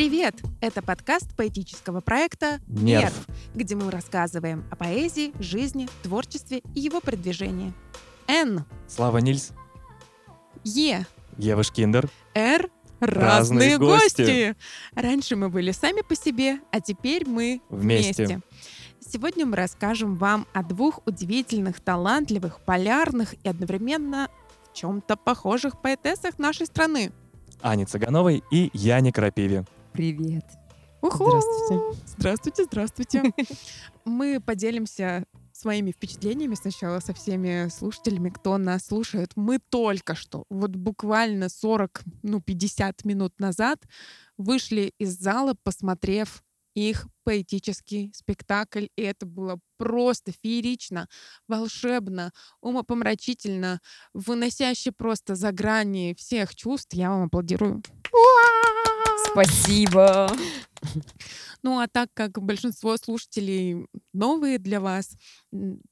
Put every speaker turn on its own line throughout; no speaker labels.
Привет! Это подкаст поэтического проекта
Нерв.
где мы рассказываем о поэзии, жизни, творчестве и его продвижении. Н,
Слава Нильс,
Е,
Ева Шкиндер.
Р,
Разные
разные
гости.
гости. Раньше мы были сами по себе, а теперь мы
Вместе.
вместе. Сегодня мы расскажем вам о двух удивительных, талантливых, полярных и одновременно в чем-то похожих поэтессах нашей страны.
Ане Цыгановой и Яне Крапиве.
Привет.
Уху!
Здравствуйте.
Здравствуйте, здравствуйте. Мы поделимся своими впечатлениями сначала со всеми слушателями, кто нас слушает. Мы только что, вот буквально 40, ну 50 минут назад вышли из зала, посмотрев их поэтический спектакль, и это было просто феерично, волшебно, умопомрачительно, выносяще просто за грани всех чувств. Я вам аплодирую.
Спасибо.
Ну а так как большинство слушателей новые для вас,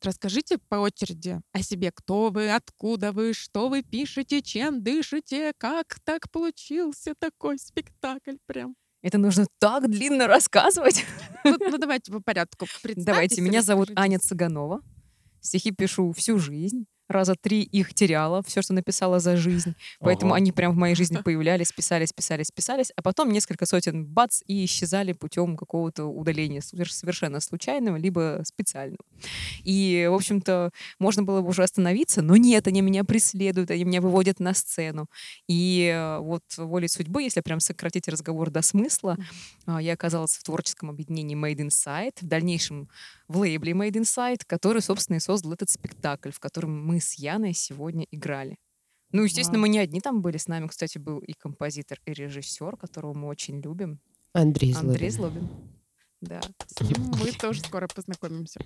расскажите по очереди о себе, кто вы, откуда вы, что вы пишете, чем дышите, как так получился такой спектакль прям.
Это нужно так длинно рассказывать.
Ну, ну, давайте по порядку.
Давайте, меня зовут. Аня Цыганова. Стихи пишу всю жизнь. Раза три их теряла, все, что написала за жизнь. Поэтому
Ого.
они прям в моей жизни появлялись, писались, писались, писались, а потом несколько сотен бац и исчезали путем какого-то удаления совер- совершенно случайного, либо специального. И, в общем-то, можно было бы уже остановиться, но нет, они меня преследуют, они меня выводят на сцену. И э, вот волей судьбы, если прям сократить разговор до смысла, а, я оказалась в творческом объединении Made Inside, в дальнейшем в лейбле Made Inside, который, собственно, и создал этот спектакль, в котором мы с Яной сегодня играли. Ну, естественно,
Вау.
мы не одни там были. С нами, кстати, был и композитор, и режиссер, которого мы очень любим.
Андрей
Андрей
Злобин.
Злобин. Да.
С ним мы тоже скоро познакомимся.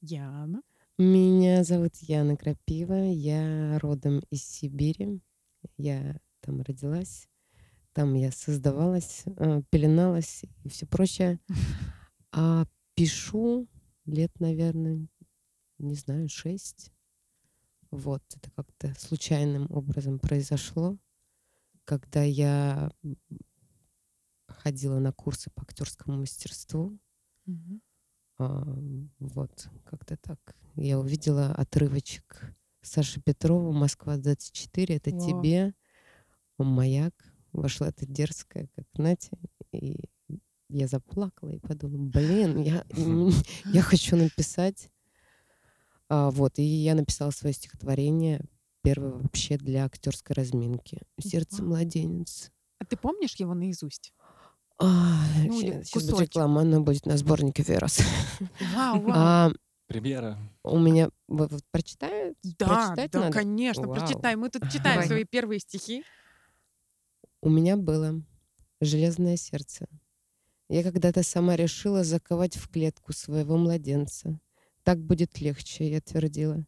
Яна.
Меня зовут Яна Крапива. Я родом из Сибири. Я там родилась. Там я создавалась, э, пеленалась и все прочее. А пишу лет, наверное, не знаю, шесть. Вот, это как-то случайным образом произошло, когда я ходила на курсы по актерскому мастерству.
Мгм.
А, вот, как-то так. Я увидела отрывочек Саши Петрова «Москва-24». Это
Вау.
тебе, «Маяк». Вошла эта дерзкая, как Натя. И я заплакала и подумала, блин, я, я хочу написать. А, вот, и я написала свое стихотворение, первое вообще для актерской разминки. «Сердце младенец».
А ты помнишь его наизусть?
А,
Ну,
сейчас будет реклама, она будет на сборнике «Верос».
Вау, вау.
А,
Премьера.
у меня... Вы, вот прочитают?
Да,
прочитать
да,
надо?
конечно,
Вау.
прочитай. Мы тут читаем
Давай.
свои первые стихи.
У меня было железное сердце. Я когда-то сама решила заковать в клетку своего младенца. Так будет легче, я твердила.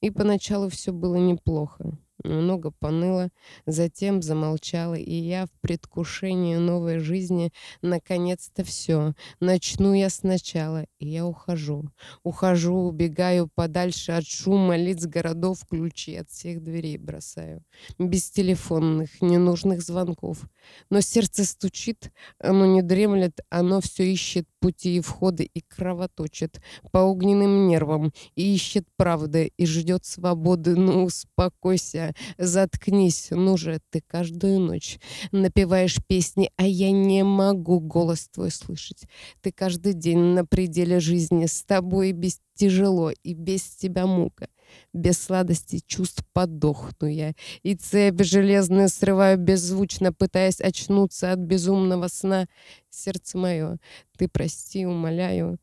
И поначалу все было неплохо. Много поныло, затем замолчала, и я в предвкушении новой жизни наконец-то все. Начну я сначала, и я ухожу. Ухожу, убегаю подальше от шума лиц городов, ключи от всех дверей бросаю. Без телефонных, ненужных звонков. Но сердце стучит, оно не дремлет, оно все ищет пути и входы и кровоточит по огненным нервам и ищет правды и ждет свободы. Ну, успокойся, заткнись, ну же, ты каждую ночь напеваешь песни, а я не могу голос твой слышать. Ты каждый день на пределе жизни, с тобой без тяжело и без тебя мука. Без сладости чувств подохну я, и цепь железную срываю беззвучно, пытаясь очнуться от безумного сна. Сердце мое, ты прости, умоляю,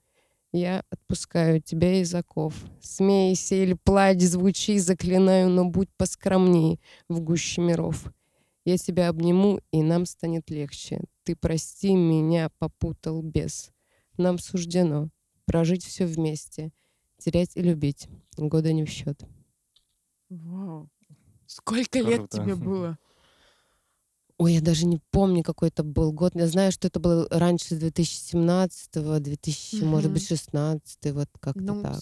я отпускаю тебя из оков. Смейся или плачь, звучи, заклинаю, но будь поскромней в гуще миров. Я тебя обниму, и нам станет легче. Ты прости, меня попутал бес. Нам суждено прожить все вместе, терять и любить. Года не в счет.
Вау. Сколько лет
Круто.
тебе было?
Ой, я даже не помню, какой это был год. Я знаю, что это было раньше 2017, 2000, может быть, 16, вот как-то
Ну,
так.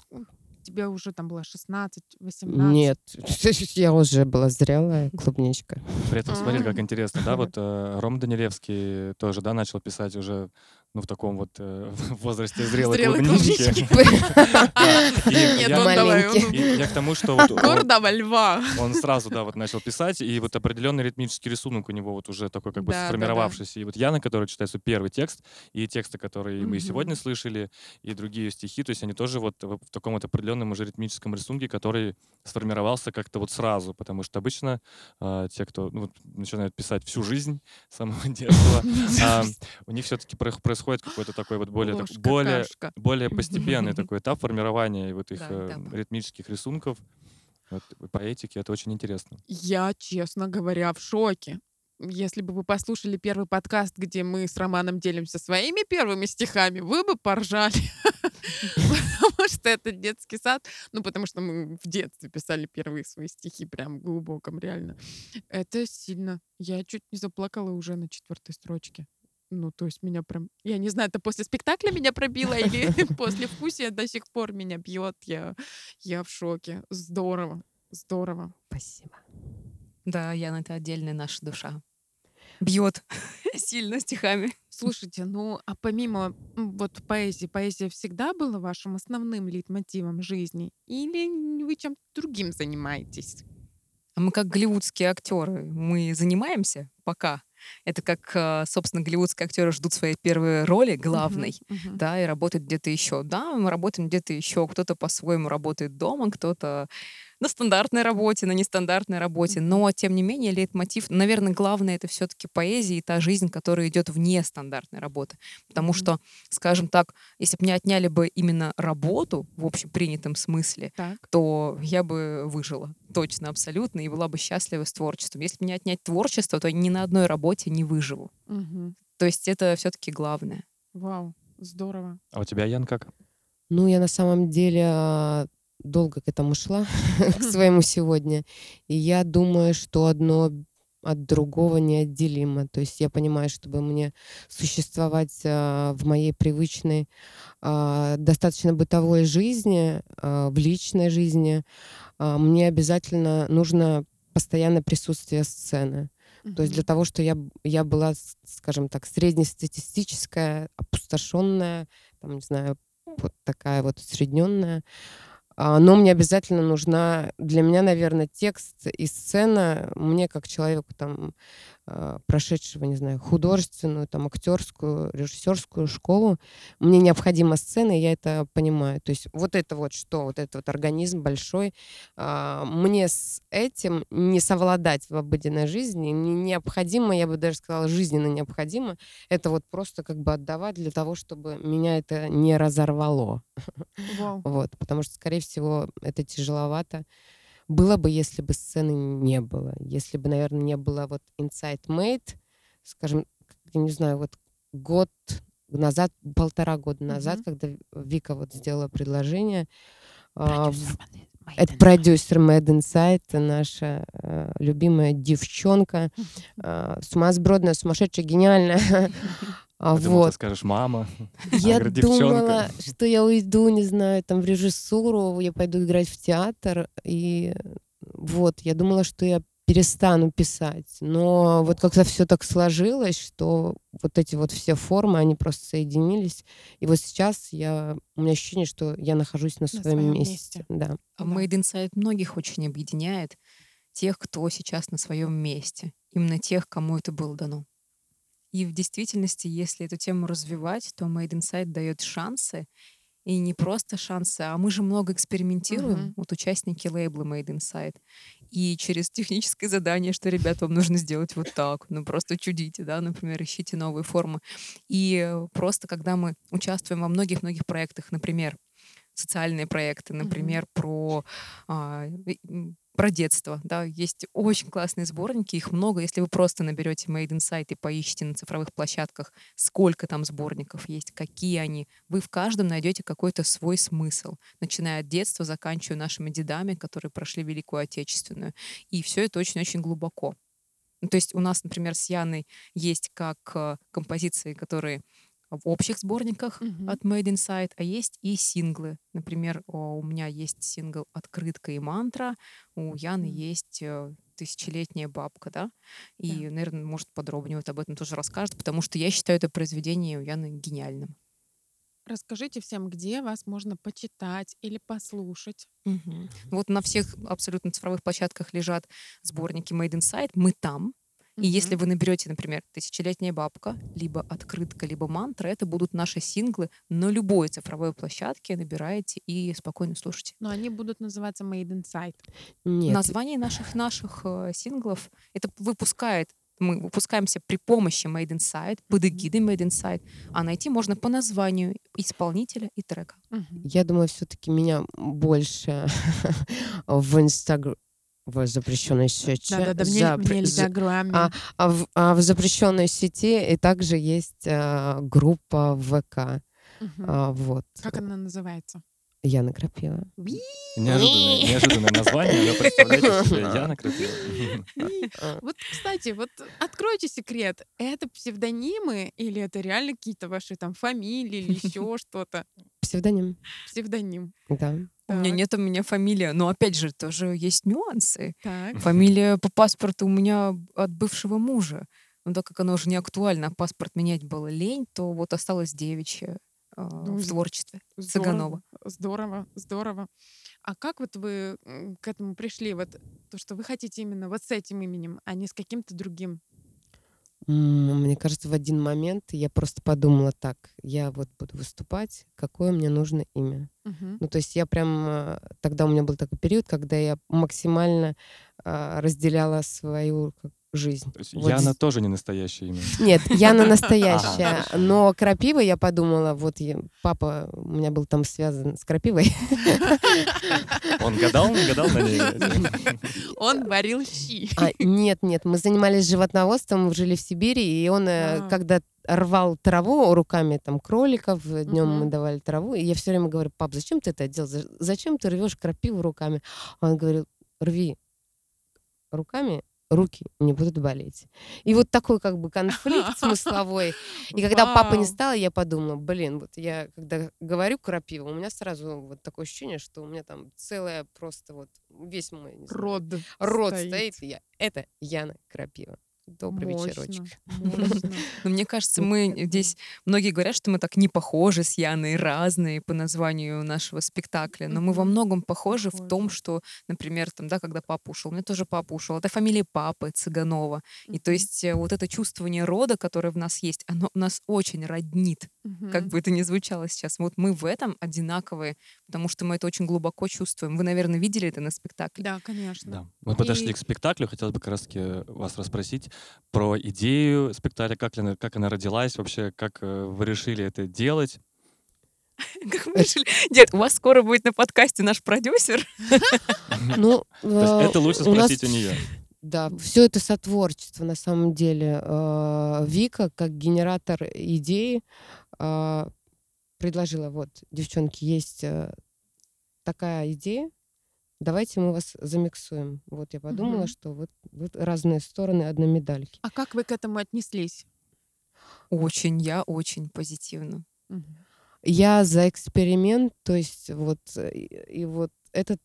тебе уже там было 16, 18?
Нет, я уже была зрелая клубничка.
При этом смотри, как
М.
интересно, да, вот э, Ром Данилевский тоже, да, начал писать уже, ну, в таком вот э, возрасте зрелой
Зрелой
клубнички.
Нет,
я-
он давай,
я к тому, что
Гордого льва.
он сразу, да, вот начал писать, и вот определенный ритмический рисунок у него вот уже такой как бы сформировавшийся. И вот Яна, которая читает свой первый текст, и тексты, которые мы сегодня слышали, и другие стихи, то есть они тоже вот в таком вот определенном уже ритмическом рисунке, который сформировался как-то вот сразу, потому что обычно а, те, кто ну, начинают писать всю жизнь с самого детства, а, у них все-таки происходит какой-то такой вот более, так-
Ложь,
более,
какашка.
более постепенный такой этап формирования вот их
Да,
э,
этап.
ритмических рисунков, вот, поэтики. Это очень интересно.
Я, честно говоря, в шоке. Если бы вы послушали первый подкаст, где мы с Романом делимся своими первыми стихами, вы бы поржали. Потому что это детский сад. Ну, потому что мы в детстве писали первые свои стихи, прям в глубоком, реально. Это сильно. Я чуть не заплакала уже на четвертой строчке. Ну, то есть меня прям... Я не знаю, это после спектакля меня пробило или после вкусия до сих пор меня бьет. Я, я в шоке. Здорово. Здорово.
Спасибо.
Да, Яна, это отдельная наша душа. Бьет сильно стихами.
Слушайте, ну а помимо вот поэзии, поэзия всегда была вашим основным лейтмотивом жизни? Или вы чем-то другим занимаетесь?
А мы как голливудские актеры, мы занимаемся пока. Это как, э, собственно, голливудские актеры ждут своей первой роли главной,
Мгм, мгм.
да, и работают где-то еще. Да, мы работаем где-то еще. Кто-то по-своему работает дома, кто-то на стандартной работе, на нестандартной работе. Но, тем не менее, лейтмотив, наверное, главное это все-таки поэзия и та жизнь, которая идет вне стандартной работы. Потому что, скажем так, если бы мне отняли бы именно работу в общепринятом смысле,
Так.
то я бы выжила. Точно, абсолютно, и была бы счастлива с творчеством. Если мне отнять творчество, то ни на одной работе не выживу.
Мгм.
То есть это все-таки главное.
Вау, здорово.
А у тебя, Ян, как?
Ну, я на самом деле а, долго к этому шла, к своему сегодня. И я думаю, что одно от другого неотделимо. То есть я понимаю, чтобы мне существовать а, в моей привычной, а, достаточно бытовой жизни, а, в личной жизни, а, мне обязательно нужно постоянное присутствие сцены. То есть для того, что я, я была, скажем так, среднестатистическая, опустошенная, там, не знаю, вот такая вот усредненная, но мне обязательно нужна, для меня, наверное, текст и сцена, мне как человеку там а, прошедшего, не знаю, художественную, там, актерскую, режиссерскую школу, мне необходима сцена, и я это понимаю. То есть вот это вот что, вот этот вот организм большой, а, мне с этим не совладать в обыденной жизни, мне необходимо, я бы даже сказала, жизненно необходимо, это вот просто как бы отдавать для того, чтобы меня это не разорвало.
Вау.
Вот, потому что, скорее всего, это тяжеловато. Было бы, если бы сцены не было. Если бы, наверное, не было вот Inside Made, скажем, я не знаю, вот год назад, полтора года назад,
Мгм.
когда Вика вот сделала предложение, а,
Продюсер
это продюсер Mad Inside, наша э, любимая девчонка, э, сумасбродная, сумасшедшая, гениальная. А
Я думал,
вот.
ты скажешь «мама».
Я
говорит, «Девчонка».
думала, что я уйду, не знаю, там в режиссуру, я пойду играть в театр, и вот, я думала, что я перестану писать, но вот как-то все так сложилось, что вот эти вот все формы, они просто соединились, и вот сейчас я, у меня ощущение, что я нахожусь на своем
своем
месте,
месте.
да.
А. Made Inside многих очень объединяет. Тех, кто сейчас на своем месте. Именно тех, кому это было дано. И в действительности, если эту тему развивать, то Made Inside дает шансы. И не просто шансы, а мы же много экспериментируем,
Мгм.
вот участники лейбла Made Inside. И через техническое задание, что, ребят, вам нужно сделать вот так, ну просто чудите, да, например, ищите новые формы. И просто когда мы участвуем во многих-многих проектах, например, социальные проекты, например, про, а, про детство. Да, есть очень классные сборники, их много. Если вы просто наберете Made Insight и поищите на цифровых площадках, сколько там сборников есть, какие они, вы в каждом найдете какой-то свой смысл, начиная от детства, заканчивая нашими дедами, которые прошли Великую Отечественную. И все это очень-очень глубоко. Ну, то есть у нас, например, с Яной есть как э, композиции, которые в общих сборниках
Мгм.
от Made Inside, а есть и синглы. Например, у меня есть сингл «Открытка и мантра», у Яны
Мгм.
есть э, «Тысячелетняя бабка», да? И, наверное, может, подробнее вот об этом тоже расскажет, потому что я считаю это произведение у Яны гениальным.
Расскажите всем, где вас можно почитать или послушать.
Мгм. Вот на всех абсолютно цифровых площадках лежат сборники Made Inside. Мы там. И если вы наберете, например, «Тысячелетняя бабка», либо «Открытка», либо «Мантра», это будут наши синглы на любой цифровой площадке. Набираете и спокойно слушайте.
Но они будут называться Made Inside.
Нет,
Название наших наших э, синглов это выпускает мы выпускаемся при помощи Made Inside, под эгидой Made Inside, а найти можно по названию исполнителя и трека.
Я думаю, все-таки меня больше в Инстаграм в запрещенной сети.
Да-да-да, в
запре-
нель- в
за-
Нельзяграме.
а, а в, а в запрещенной сети и также есть а, группа ВК.
Мгм.
А, вот.
Как она называется?
Яна Крапива.
Неожиданное, неожиданное название, но представляете себе, я.
А,
Вот, кстати, вот откройте секрет. Это псевдонимы или это реально какие-то ваши там фамилии или еще что-то?
Псевдоним.
Псевдоним.
Да.
У меня нет у меня фамилия, но опять же тоже есть нюансы.
Так.
Фамилия по паспорту у меня от бывшего мужа. Но так как оно уже не актуально, а паспорт менять было лень, то вот осталось девичье а,
Ну,
в творчестве.
Здорово,
Цыганова.
Здорово, здорово. А как вот вы к этому пришли? Вот то, что вы хотите именно вот с этим именем, а не с каким-то другим.
Мне кажется, в один момент я просто подумала так, я вот буду выступать, какое мне нужно имя.
Мгм.
Ну, то есть я прям... э, Тогда у меня был такой период, когда я максимально а, разделяла свою жизнь.
То есть
Вот
Яна
з-
тоже не настоящее имя.
Нет, Яна настоящая, но крапива я подумала, вот я- папа у меня был там связан с крапивой.
Он гадал, не гадал на ней?
Он варил щи.
А, нет, нет, мы занимались животноводством, мы жили в Сибири, и он, э,
А.
когда рвал траву руками там кроликов, днем мы давали траву, и я все время говорю, пап, зачем ты это делал? За- Зачем ты рвешь крапиву руками? Он говорил, рви руками, руки не будут болеть. И вот такой как бы конфликт смысловой. И когда папы не
Вау.
стало, я подумала, блин, вот я когда говорю крапива, у меня сразу вот такое ощущение, что у меня там целая просто вот весь мой не знаю,
Род.
рот
стоит.
стоит. я. Это Яна Крапива. Добрый
Мощно,
вечерочек.
мощно.
Но мне кажется, мы здесь... Многие говорят, что мы так не похожи с Яной, разные по названию нашего спектакля. Но мы во многом похожи в том, что, например, там, да, когда папа ушел, у меня тоже папа ушел. Это фамилия папы Цыганова. И то есть э, вот это чувствование рода, которое в нас есть, оно нас очень роднит. Как бы это ни звучало сейчас. Вот мы в этом одинаковые, потому что мы это очень глубоко чувствуем. Вы, наверное, видели это на спектакле.
Да, конечно.
Да. Мы подошли
И-
к спектаклю. Хотелось бы как раз таки вас расспросить про идею спектакля, как она, как она родилась вообще, как э, вы решили это делать.
Как мы решили? Дед, у вас скоро будет на подкасте наш продюсер.
Ну, э,
это лучше спросить у нее.
Да, все это сотворчество на самом деле. Э, Вика, как генератор идеи, предложила, вот, девчонки, есть такая идея, давайте мы вас замиксуем. Вот я подумала,
Мгм.
что вот, вот разные стороны одной медальки.
А как вы к этому отнеслись?
Очень, я очень позитивно.
Мгм.
Я за эксперимент, то есть вот э, и, и вот этот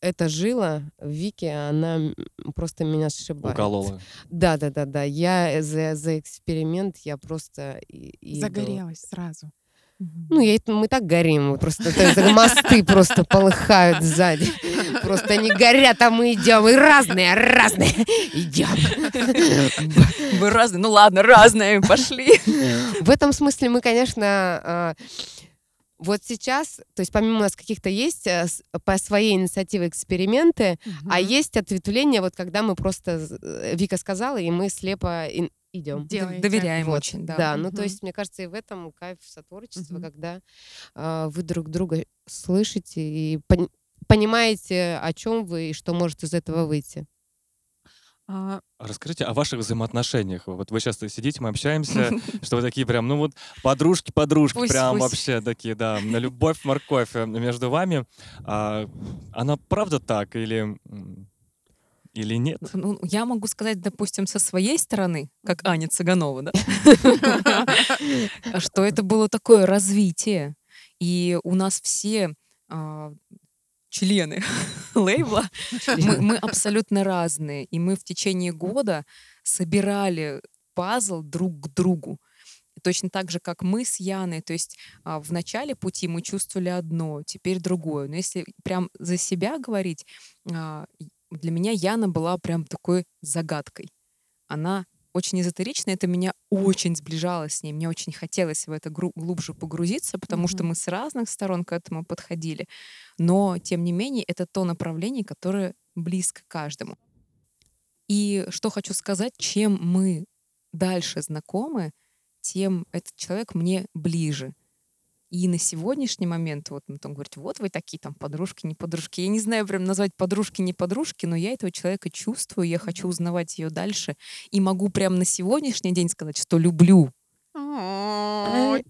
эта жила в Вике, она просто меня сшибает.
Уколола.
Да, да, да, да. Я за, за эксперимент, я просто и- иду.
Загорелась сразу.
Ну, я, мы так горим, мы просто это- мосты просто полыхают сзади. Просто они горят, а мы идем. И разные, разные. Идем.
Вы разные. Ну ладно, разные, пошли.
В этом смысле мы, конечно, а, вот сейчас, то есть помимо у нас каких-то есть а, с- по своей инициативе эксперименты, а
Мгм.
есть ответвления, вот когда мы просто, э, Вика сказала, и мы слепо идем.
Делаете.
Доверяем
Вот,
очень, да.
Да, ну то есть, мне кажется, и в этом кайф сотворчества,
Мгм.
когда а, вы друг друга слышите и пон- понимаете, о чем вы и что может из этого выйти.
А,
Расскажите о ваших взаимоотношениях. Вот вы сейчас сидите, мы общаемся, что вы такие прям, ну вот подружки-подружки,
Пусть,
прям
пусть.
вообще такие, да, на любовь, морковь э, между вами. А, она правда так или, или нет?
Ну, я могу сказать, допустим, со своей стороны, как Аня Цыганова, да, что это было такое развитие. И у нас все а, члены лейбла, мы, мы абсолютно разные. И мы в течение года собирали пазл друг к другу. Точно так же, как мы с Яной. То есть а, в начале пути мы чувствовали одно, теперь другое. Но если прям за себя говорить, а, для меня Яна была прям такой загадкой. Она очень эзотеричная, это меня очень сближало с ней. Мне очень хотелось в это глубже погрузиться, потому mm-hmm. что мы с разных сторон к этому подходили. Но, тем не менее, это то направление, которое близко каждому. И что хочу сказать, чем мы дальше знакомы, тем этот человек мне ближе. И на сегодняшний момент вот он там говорит, вот вы такие там подружки, не подружки. Я не знаю прям назвать подружки, не подружки, но я этого человека чувствую, я хочу узнавать ее дальше. И могу прям на сегодняшний день сказать, что люблю.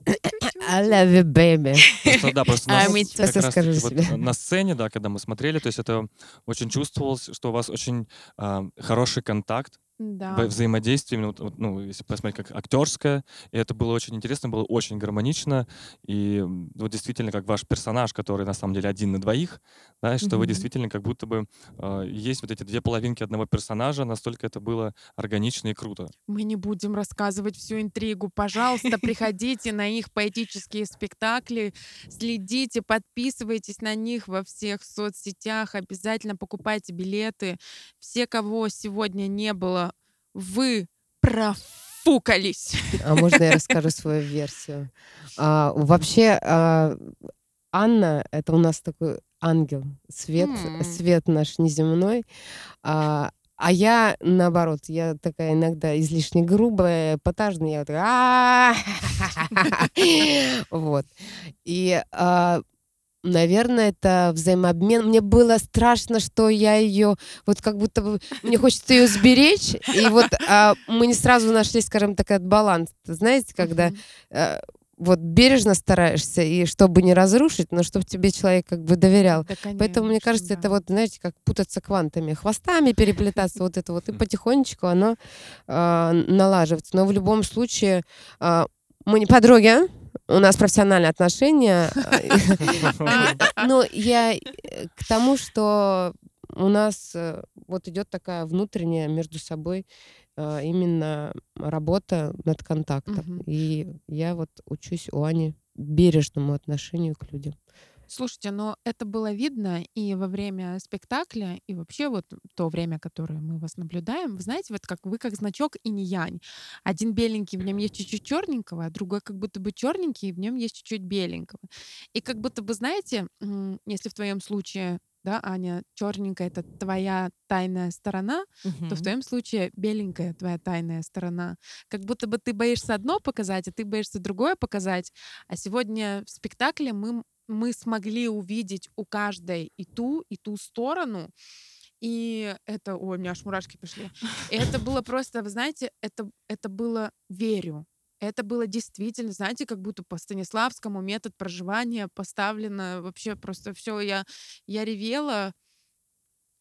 I love you, baby.
Просто, да, просто на, как раз таки, вот, на сцене, да, когда мы смотрели, то есть это очень чувствовалось, что у вас очень э, хороший контакт,
да.
взаимодействие, именно, вот, ну, если посмотреть, как актерское, и это было очень интересно, было очень гармонично, и вот действительно, как ваш персонаж, который на самом деле один на двоих, да, что mm-hmm. вы действительно как будто бы э, есть вот эти две половинки одного персонажа, настолько это было органично и круто.
Мы не будем рассказывать всю интригу, пожалуйста, приходите на их поэтические спектакли, следите, подписывайтесь на них во всех соцсетях, обязательно покупайте билеты. Все, кого сегодня не было вы профукались.
А можно я расскажу свою версию? А, вообще, а, Анна — это у нас такой ангел, свет, mm. свет наш неземной. А, а я, наоборот, я такая иногда излишне грубая, потажная, я вот такая... Вот. И наверное, это взаимообмен. Мне было страшно, что я ее, вот как будто бы, мне хочется ее сберечь, и вот а, мы не сразу нашли, скажем так, этот баланс. Знаете, когда а, вот бережно стараешься, и чтобы не разрушить, но чтобы тебе человек как бы доверял. Да, конечно, Поэтому, мне кажется, да. это вот, знаете, как путаться квантами, хвостами переплетаться, вот это вот, и потихонечку оно э, налаживается. Но в любом случае, э, мы не подруги, а? У нас профессиональные отношения. Но я к тому, что у нас э, вот идет такая внутренняя между собой э, именно работа над контактом. И я вот учусь у Ани бережному отношению к людям.
Слушайте, но это было видно и во время спектакля, и вообще вот то время, которое мы вас наблюдаем. Вы знаете, вот как вы как значок и не янь. Один беленький, в нем есть чуть-чуть черненького, а другой как будто бы черненький, и в нем есть чуть-чуть беленького. И как будто бы, знаете, если в твоем случае да, Аня, черненькая это твоя тайная сторона, угу. то в твоем случае беленькая твоя тайная сторона. Как будто бы ты боишься одно показать, а ты боишься другое показать. А сегодня в спектакле мы мы смогли увидеть у каждой и ту, и ту сторону. И это, ой, у меня аж мурашки пошли. И это было просто, вы знаете, это, это было верю. Это было действительно, знаете, как будто по Станиславскому метод проживания поставлено вообще просто все. Я, я ревела,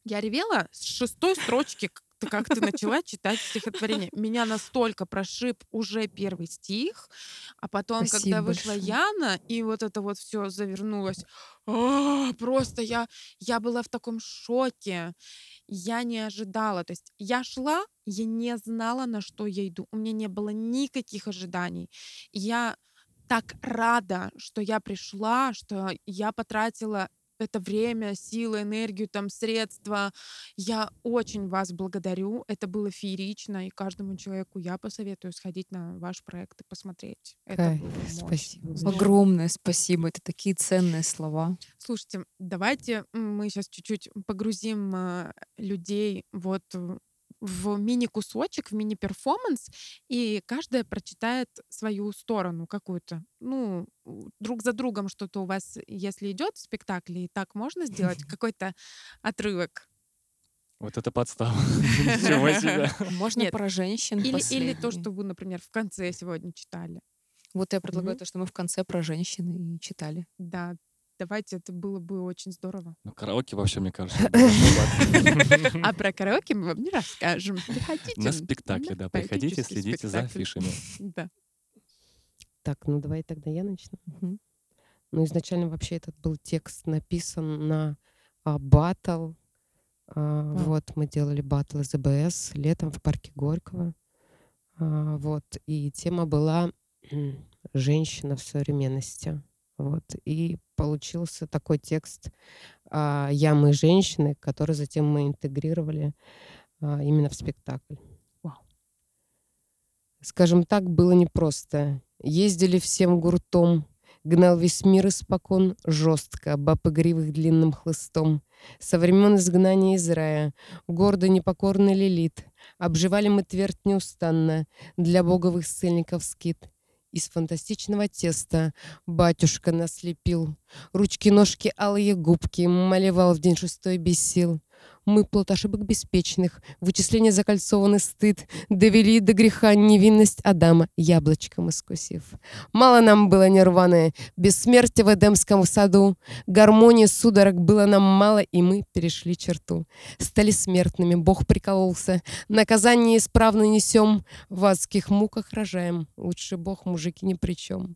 я ревела с шестой строчки ты как ты начала читать стихотворение. Меня настолько прошиб уже первый стих, а потом, Спасибо когда вышла большое. Яна, и вот это вот все завернулось, а, просто я, я была в таком шоке. Я не ожидала. То есть я шла, я не знала, на что я иду. У меня не было никаких ожиданий. Я так рада, что я пришла, что я потратила это время, силы, энергию, там, средства. Я очень вас благодарю. Это было феерично, и каждому человеку я посоветую сходить на ваш проект и посмотреть. Это
спасибо. Мощно. Огромное спасибо. Это такие ценные слова.
Слушайте, давайте мы сейчас чуть-чуть погрузим э, людей вот в мини-кусочек, в мини-перформанс, и каждая прочитает свою сторону какую-то. Ну, друг за другом что-то у вас, если идет в спектакле, и так можно сделать какой-то отрывок.
Вот это подстава. Ничего себе.
Можно Нет. про женщин
или, или то, что вы, например, в конце сегодня читали.
Вот я предлагаю mm-hmm. то, что мы в конце про женщин и читали.
Да, Давайте, это было бы очень здорово.
Ну, караоке вообще, мне кажется.
А про караоке мы вам не расскажем. Приходите.
На спектакле, да, приходите, следите за афишами.
Да.
Так, ну давай тогда я начну. Ну, изначально вообще этот был текст написан на а, батл. А, Вот, мы делали батл из АБС летом в парке Горького. А, Вот, и тема была «Женщина в современности». Вот, и получился такой текст а, «Я, мы, женщины», который затем мы интегрировали а, именно в спектакль.
Вау.
Скажем так, было непросто. Ездили всем гуртом, Гнал весь мир испокон жестко, баб игривых длинным хлыстом. Со времен изгнания из рая, гордо непокорный лилит, Обживали мы твердь неустанно, для боговых ссыльников скит. Из фантастичного теста батюшка нас лепил, Ручки-ножки, алые губки, малевал в день шестой без сил. Мы плод ошибок беспечных, вычисления закольцованный стыд, Довели до греха невинность Адама, яблочком искусив. Мало нам было нирваны, бессмертия в Эдемском саду, Гармонии судорог было нам мало, и мы перешли черту. Стали смертными, Бог прикололся, наказание исправно несем, В адских муках рожаем, лучше Бог, мужики, ни при чем.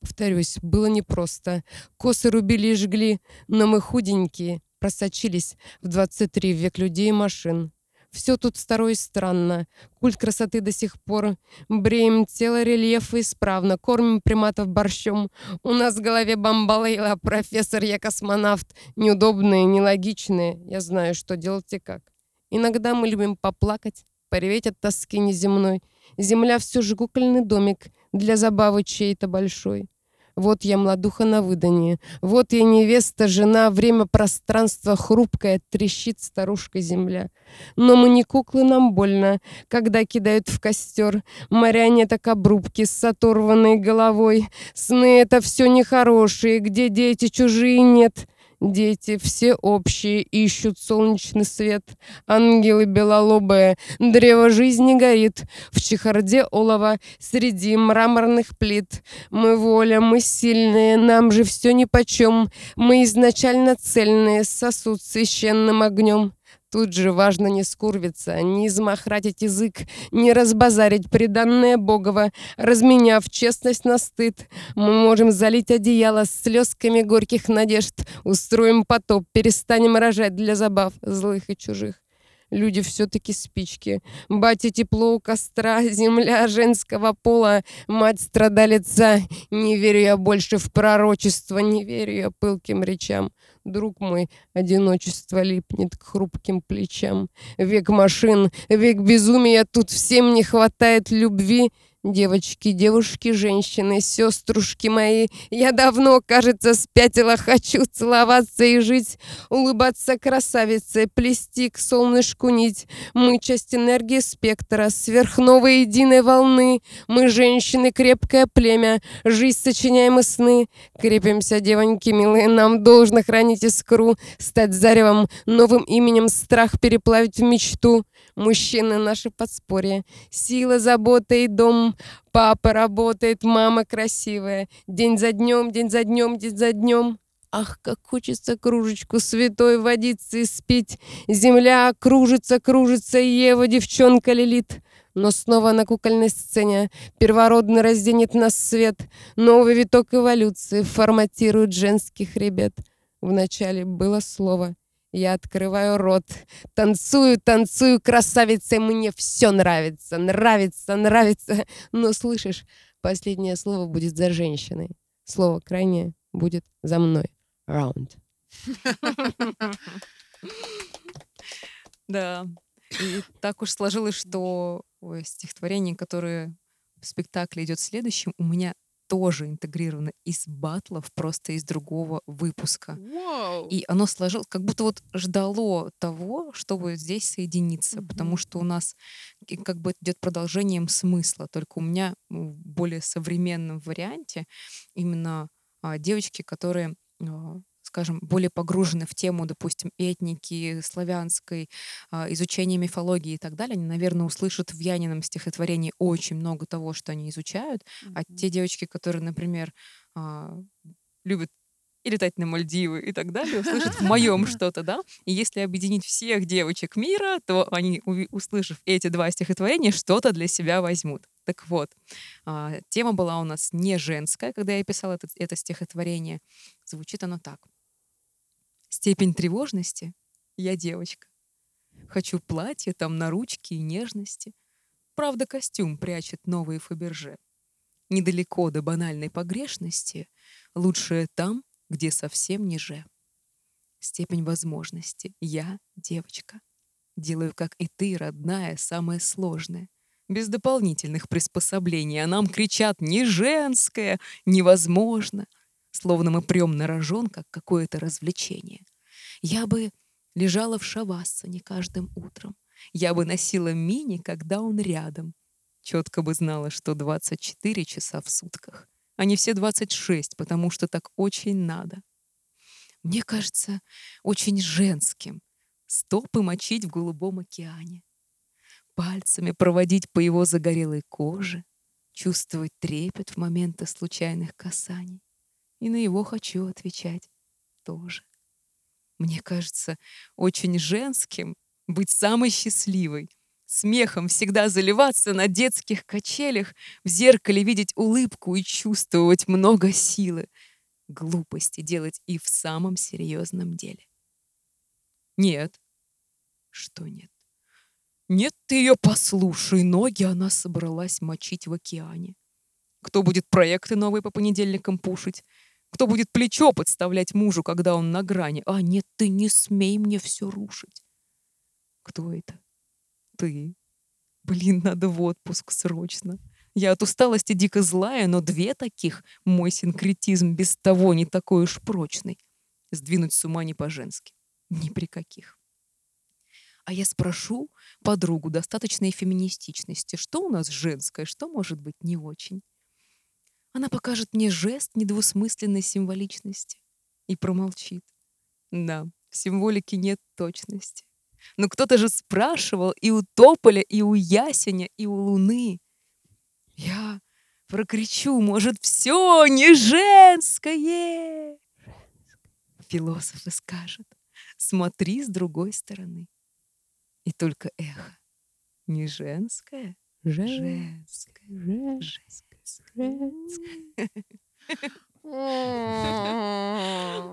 Повторюсь, было непросто. Косы рубили и жгли, но мы худенькие, просочились в 23 век людей и машин. Все тут старое и странно. Культ красоты до сих пор. Бреем тело рельефа исправно. Кормим приматов борщом. У нас в голове бомбалейла, профессор, я космонавт. Неудобные, нелогичные. Я знаю, что делать и как. Иногда мы любим поплакать, пореветь от тоски неземной. Земля все же кукольный домик для забавы чьей-то большой. Вот я младуха на выданье, вот я невеста, жена, время, пространство хрупкое, трещит старушка земля. Но мы не куклы, нам больно, когда кидают в костер. Марионеток обрубки с оторванной головой. Сны это все нехорошие, где дети чужие нет. Дети все общие, ищут солнечный свет. Ангелы белолобые, древо жизни горит. В чехарде олова среди мраморных плит. Мы воля, мы сильные, нам же все нипочем. Мы изначально цельные, сосуд священным огнем. Тут же важно не скурвиться, не измахратить язык, не разбазарить приданное Богово, разменяв честность на стыд. Мы можем залить одеяло слезками горьких надежд, устроим потоп, перестанем рожать для забав злых и чужих. Люди все-таки спички. Батя тепло у костра, земля женского пола, мать страдалица. Не верю я больше в пророчество, не верю я пылким речам. Друг мой, одиночество липнет к хрупким плечам. Век машин, век безумия, тут всем не хватает любви. Девочки, девушки, женщины, сеструшки мои, я давно, кажется, спятила, хочу целоваться и жить, улыбаться красавице, плести к солнышку нить. Мы часть энергии спектра, сверхновой единой волны. Мы женщины, крепкое племя, жизнь сочиняем и сны. Крепимся, девоньки милые, нам должно хранить искру, стать заревом, новым именем страх переплавить в мечту. Мужчины наши подспорье, сила, забота и дом. Папа работает, мама красивая. День за днем, день за днем, день за днем. Ах, как хочется кружечку святой водицы спить. Земля кружится, кружится, Ева, девчонка лилит. Но снова на кукольной сцене первородный разденет нас свет. Новый виток эволюции форматирует женских ребят. Вначале было слово — я открываю рот, танцую, танцую, красавица, мне все нравится, нравится, нравится. Но слышишь, последнее слово будет за женщиной. Слово крайнее будет за мной. Раунд.
Да. И так уж сложилось, что стихотворение, которое в спектакле идет следующим, у меня тоже интегрировано из батлов, просто из другого выпуска.
Вау.
И оно сложилось, как будто вот ждало того, чтобы здесь соединиться, потому
Мгм.
что у нас как бы идет продолжением смысла, только у меня в более современном варианте именно а, девочки, которые а, скажем, более погружены в тему, допустим, этники, славянской, а, изучения мифологии и так далее, они, наверное, услышат в Янином стихотворении очень много того, что они изучают, а
Мгм.
те девочки, которые, например, а, любят и летать на Мальдивы и так далее, услышат в моем что-то, да? И если объединить всех девочек мира, то они, услышав эти два стихотворения, что-то для себя возьмут. Так вот, а, тема была у нас не женская, когда я писала это, это стихотворение. Звучит оно так. Степень тревожности — я девочка. Хочу платье, там на ручки и нежности. Правда, костюм прячет новые Фаберже. Недалеко до банальной погрешности, лучшее там, где совсем ниже. Степень возможности. Я девочка. Делаю, как и ты, родная, самое сложное. Без дополнительных приспособлений. А нам кричат «не женское», «невозможно». Словно мы прем на рожон, как какое-то развлечение. Я бы лежала в шавассане каждым утром. Я бы носила мини, когда он рядом. Четко бы знала, что 24 часа в сутках, а не все 26, потому что так очень надо. Мне кажется, очень женским стопы мочить в голубом океане, пальцами проводить по его загорелой коже, чувствовать трепет в моменты случайных касаний. И на его хочу отвечать тоже. Мне кажется, очень женским быть самой счастливой, смехом всегда заливаться на детских качелях, в зеркале видеть улыбку и чувствовать много силы, глупости делать и в самом серьезном деле. Нет. Что нет? Нет, ты ее послушай, ноги она собралась мочить в океане. Кто будет проекты новые по понедельникам пушить? Кто будет плечо подставлять мужу, когда он на грани? А нет, ты не смей мне все рушить. Кто это? Ты. Блин, надо в отпуск срочно. Я от усталости дико злая, но две таких мой синкретизм без того не такой уж прочный. Сдвинуть с ума не по-женски. Ни при каких. А я спрошу подругу достаточной феминистичности, что у нас женское, что может быть не очень. Она покажет мне жест недвусмысленной символичности и промолчит. Да, в символике нет точности. Но кто-то же спрашивал и у тополя, и у ясеня, и у луны. Я прокричу, может, все не женское. Философ и скажет, смотри с другой стороны. И только эхо. Не женское, женское, женское.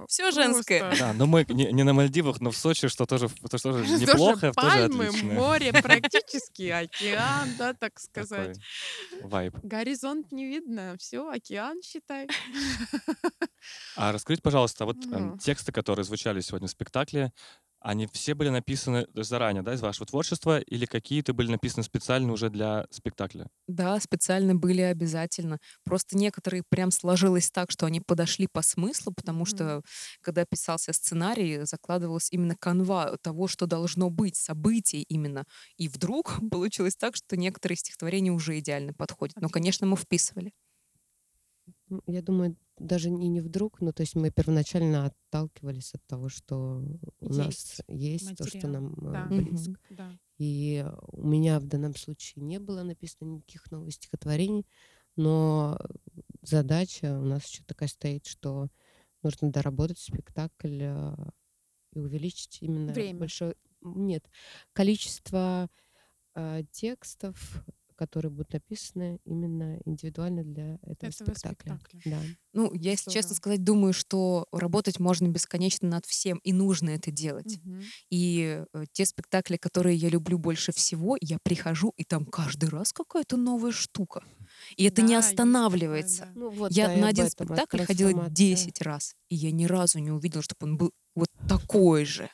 Все женское.
Да, но мы не, не на Мальдивах, но в Сочи, что тоже, что тоже неплохо, тоже
пальмы,
отлично.
море, практически океан, да, так сказать.
Такой вайб.
Горизонт не видно, все, океан, считай.
А расскажите, пожалуйста, вот
Мгм.
тексты, которые звучали сегодня в спектакле, они все были написаны заранее, да, из вашего творчества, или какие-то были написаны специально уже для спектакля?
Да, специально были обязательно. Просто некоторые прям сложилось так, что они подошли по смыслу, потому что когда писался сценарий, закладывалась именно канва того, что должно быть, событий именно. И вдруг получилось так, что некоторые стихотворения уже идеально подходят. Но, конечно, мы вписывали.
Я думаю, даже и не вдруг, но то есть мы первоначально отталкивались от того, что у нас
Есть
есть, то, что
материал,
нам э,
да.
близко.
Мгм.
Да.
И у меня в данном случае не было написано никаких новых стихотворений, но задача у нас еще такая стоит, что нужно доработать спектакль э, и увеличить именно
Время.
большое... Нет, количество э, текстов, которые будут написаны именно индивидуально для этого,
Этого
спектакля.
спектакля.
Да.
Ну, я, если честно
Здорово.
сказать, думаю, что работать можно бесконечно над всем, и нужно это делать.
Мгм.
И э, те спектакли, которые я люблю больше всего, я прихожу, и там каждый раз какая-то новая штука. И это
Да,
не останавливается.
да.
Ну, вот,
Я
да,
на один спектакль ходила
трансформации.
10 раз, и я ни разу не увидела, чтобы он был вот такой же.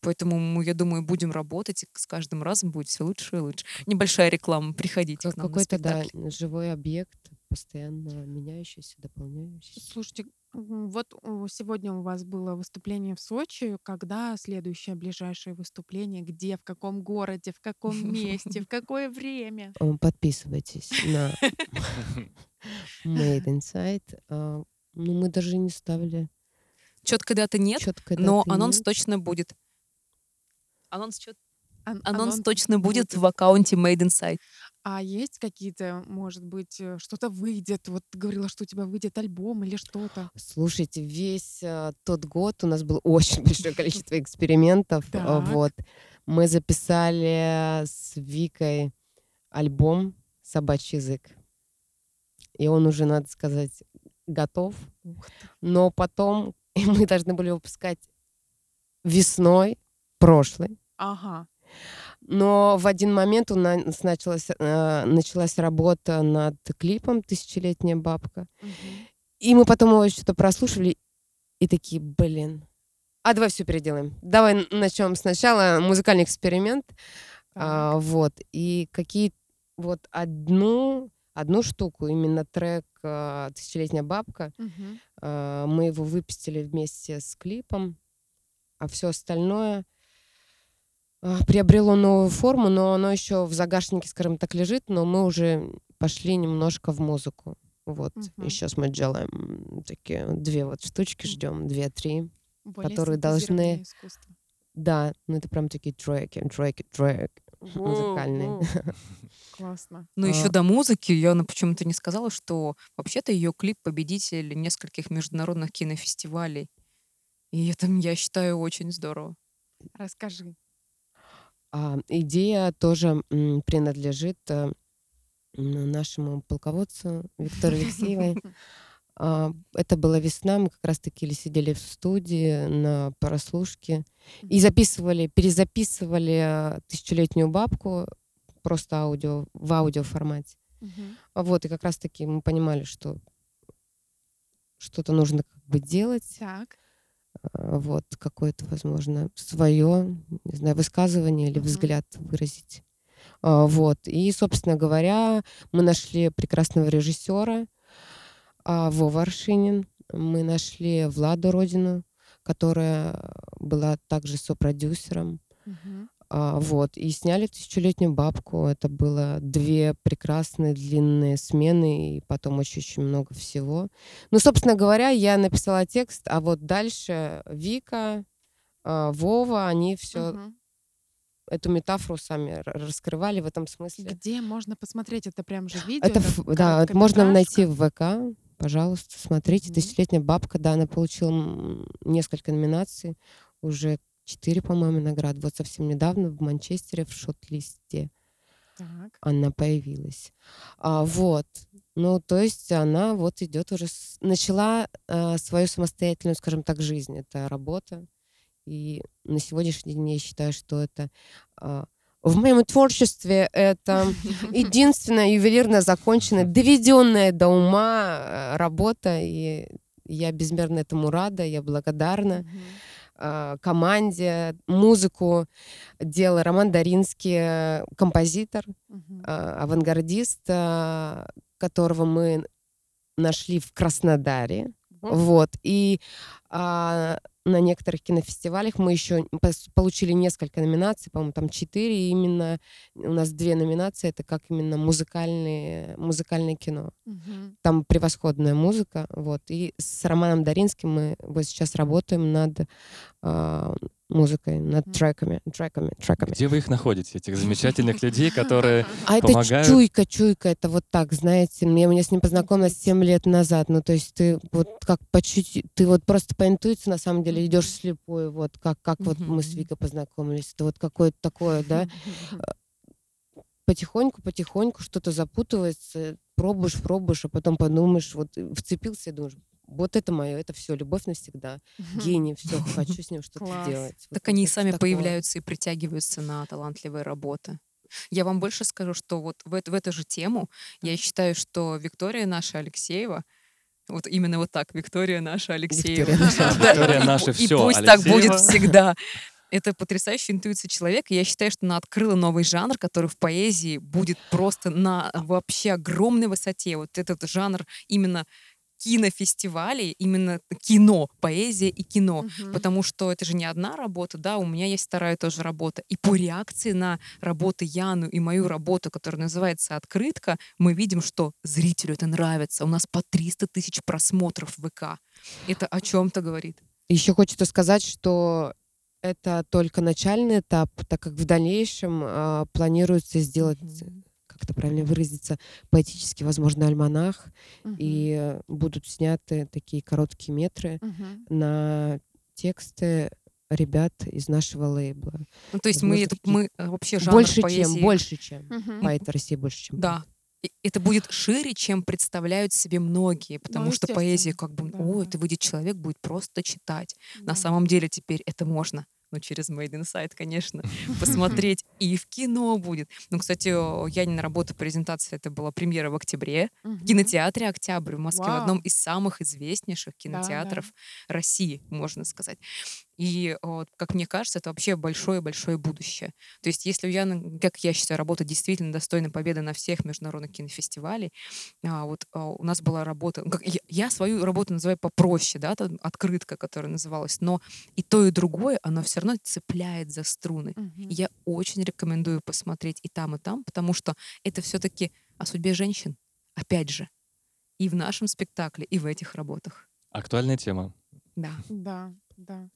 Поэтому, мы, я думаю, будем работать, и с каждым разом будет все лучше и лучше. Небольшая реклама, приходите
Как
к нам на
какой-то, да,
спектакль.
живой объект, постоянно меняющийся, дополняющийся.
Слушайте, вот сегодня у вас было выступление в Сочи. Когда следующее ближайшее выступление? Где, в каком городе, в каком месте, в какое время?
Э, Подписывайтесь на Made Inside. А, Ну, мы даже не ставили
Четкой даты нет,
четко
но анонс точно будет. Анонс, чё-
Ан-
анонс точно будет в аккаунте Made Inside.
А есть какие-то, может быть, э, что-то выйдет? Вот ты говорила, что у тебя выйдет альбом или что-то.
Слушайте, весь э, тот год у нас было очень большое количество экспериментов.
Так.
Вот. Мы записали с Викой альбом «Собачий язык». И он уже, надо сказать, готов.
Ух ты.
Но потом мы должны были выпускать весной прошлой.
Ага.
Но в один момент у нас началась, э, началась работа над клипом «Тысячелетняя бабка».
Мгм.
И мы потом его что-то прослушивали и такие, блин, а давай все переделаем. Давай начнем сначала музыкальный эксперимент. А, вот. И какие вот одну, одну штуку, именно трек а, «Тысячелетняя бабка», а, мы его выпустили вместе с клипом, а все остальное приобрело новую форму, но оно еще в загашнике, скажем так, лежит, но мы уже пошли немножко в музыку. Вот.
Мгм.
И сейчас мы делаем такие две вот штучки, ждем две-три. Которые должны-
искусство.
Да, ну это прям такие треки, треки, треки музыкальные.
Классно.
Но еще
А.
до музыки я ну, почему-то не сказала, что вообще-то ее клип победитель нескольких международных кинофестивалей. И это, я считаю, очень здорово.
Расскажи.
А, идея тоже м, принадлежит э, м, нашему полководцу Виктории Алексеевой. А, Это была весна, мы как раз-таки сидели в студии на прослушке и записывали, перезаписывали э, «Тысячелетнюю бабку» просто аудио, в аудиоформате.
Мгм.
А Вот, и как раз-таки мы понимали, что что-то нужно как бы делать,
Так.
А, вот, какое-то, возможно, свое, не знаю, высказывание или
Мгм.
взгляд выразить. А, Вот, и, собственно говоря, мы нашли прекрасного режиссера а, Вова Аршинин, мы нашли Владу Родину, которая была также сопродюсером,
Мгм.
А, вот, и сняли «Тысячелетнюю бабку». Это было две прекрасные длинные смены, и потом очень-очень много всего. Ну, собственно говоря, я написала текст, а вот дальше Вика, а, Вова, они все
Мгм.
эту метафору сами раскрывали в этом смысле.
Где можно посмотреть? Это прям же видео?
Это, ф- да, это можно найти в ВК. Пожалуйста, смотрите. «Тысячелетняя бабка», да, она получила несколько номинаций, уже четыре, по-моему, награды. Вот совсем недавно в Манчестере в шот-листе
Так.
она появилась. А, вот. Ну, то есть она вот идет уже, с- начала а, свою самостоятельную, скажем так, жизнь. Это работа. И на сегодняшний день я считаю, что это а, в моем творчестве это единственная ювелирно законченная, доведенная до ума э, работа. И я безмерно этому рада, я благодарна
Мгм.
А, команде. Музыку делал Роман Даринский, э, композитор, а, авангардист, которого мы нашли в Краснодаре.
Вот.
Вот. И а, на некоторых кинофестивалях мы еще получили несколько номинаций, по-моему, там четыре. Именно у нас две номинации. Это как именно музыкальные, музыкальное кино.
Мгм.
Там превосходная музыка. Вот. И с Романом Даринским мы вот сейчас работаем над а, музыкой, над треками, треками, треками.
Где вы их находите, этих замечательных людей, которые...
А это чуйка, чуйка, это вот так, знаете, я, я с ним познакомилась
Интуиция.
7 лет назад, ну, то есть ты вот как по чуть ты вот просто по интуиции, на самом деле, идешь слепой, вот как, как вот мы с. Викой познакомились, это вот какое-то такое, да, потихоньку, потихоньку что-то запутывается, пробуешь, пробуешь, а потом подумаешь, вот вцепился и думаешь, вот это мое, это все, любовь навсегда, гений, все, хочу с ним что-то делать.
Так они и сами появляются и притягиваются на талантливые работы. Я вам больше скажу, что вот в, эту- в эту же тему я считаю, что Виктория наша Алексеева, вот именно вот так, Виктория наша Алексеева.
Виктория наша.
Виктория
и пусть так будет всегда. Это потрясающая интуиция человека. Я считаю, что она открыла новый жанр, который в поэзии будет просто на вообще огромной высоте. Вот этот жанр именно кинофестивалей, именно кино, поэзия и кино.
Мгм.
Потому что это же не одна работа, да, у меня есть вторая тоже работа. И по реакции на работы Яну и мою работу, которая называется «Открытка», мы видим, что зрителю это нравится. У нас по 300 тысяч просмотров в ВК. Это о чем-то говорит.
Еще хочется сказать, что это только начальный этап, так как в дальнейшем а, планируется сделать. Как как-то правильно выразиться, поэтический, возможно, альманах,
Мгм.
и будут сняты такие короткие метры
Мгм.
на тексты ребят из нашего лейбла.
Ну, то есть мы,
это
это, мы э, вообще жанр
Больше,
поэзии...
чем, больше, чем.
Мгм.
Поэт России больше, чем
Да. И Это будет шире, чем представляют себе многие, потому что поэзия как бы,
да,
о, это выйдет человек, будет просто читать.
Да.
На самом деле теперь это можно. Ну, через Made Insight, конечно, посмотреть. И в кино будет. Ну, кстати, о, Янина работа презентация, это была премьера в октябре. В кинотеатре «Октябрь» в Москве, в одном из самых известнейших кинотеатров России, можно сказать. И вот, как мне кажется, это вообще большое-большое будущее. То есть если у Яны, как я считаю, работа действительно достойна победы на всех международных кинофестивалей, а, вот а, у нас была работа, как я, я свою работу называю попроще, да, там открытка, которая называлась, но и то, и другое, оно все равно цепляет за струны. И Я очень рекомендую посмотреть и там, и там, потому что это все-таки о судьбе женщин, опять же, и в нашем спектакле, и в этих работах.
Актуальная тема.
Да.
Да, да.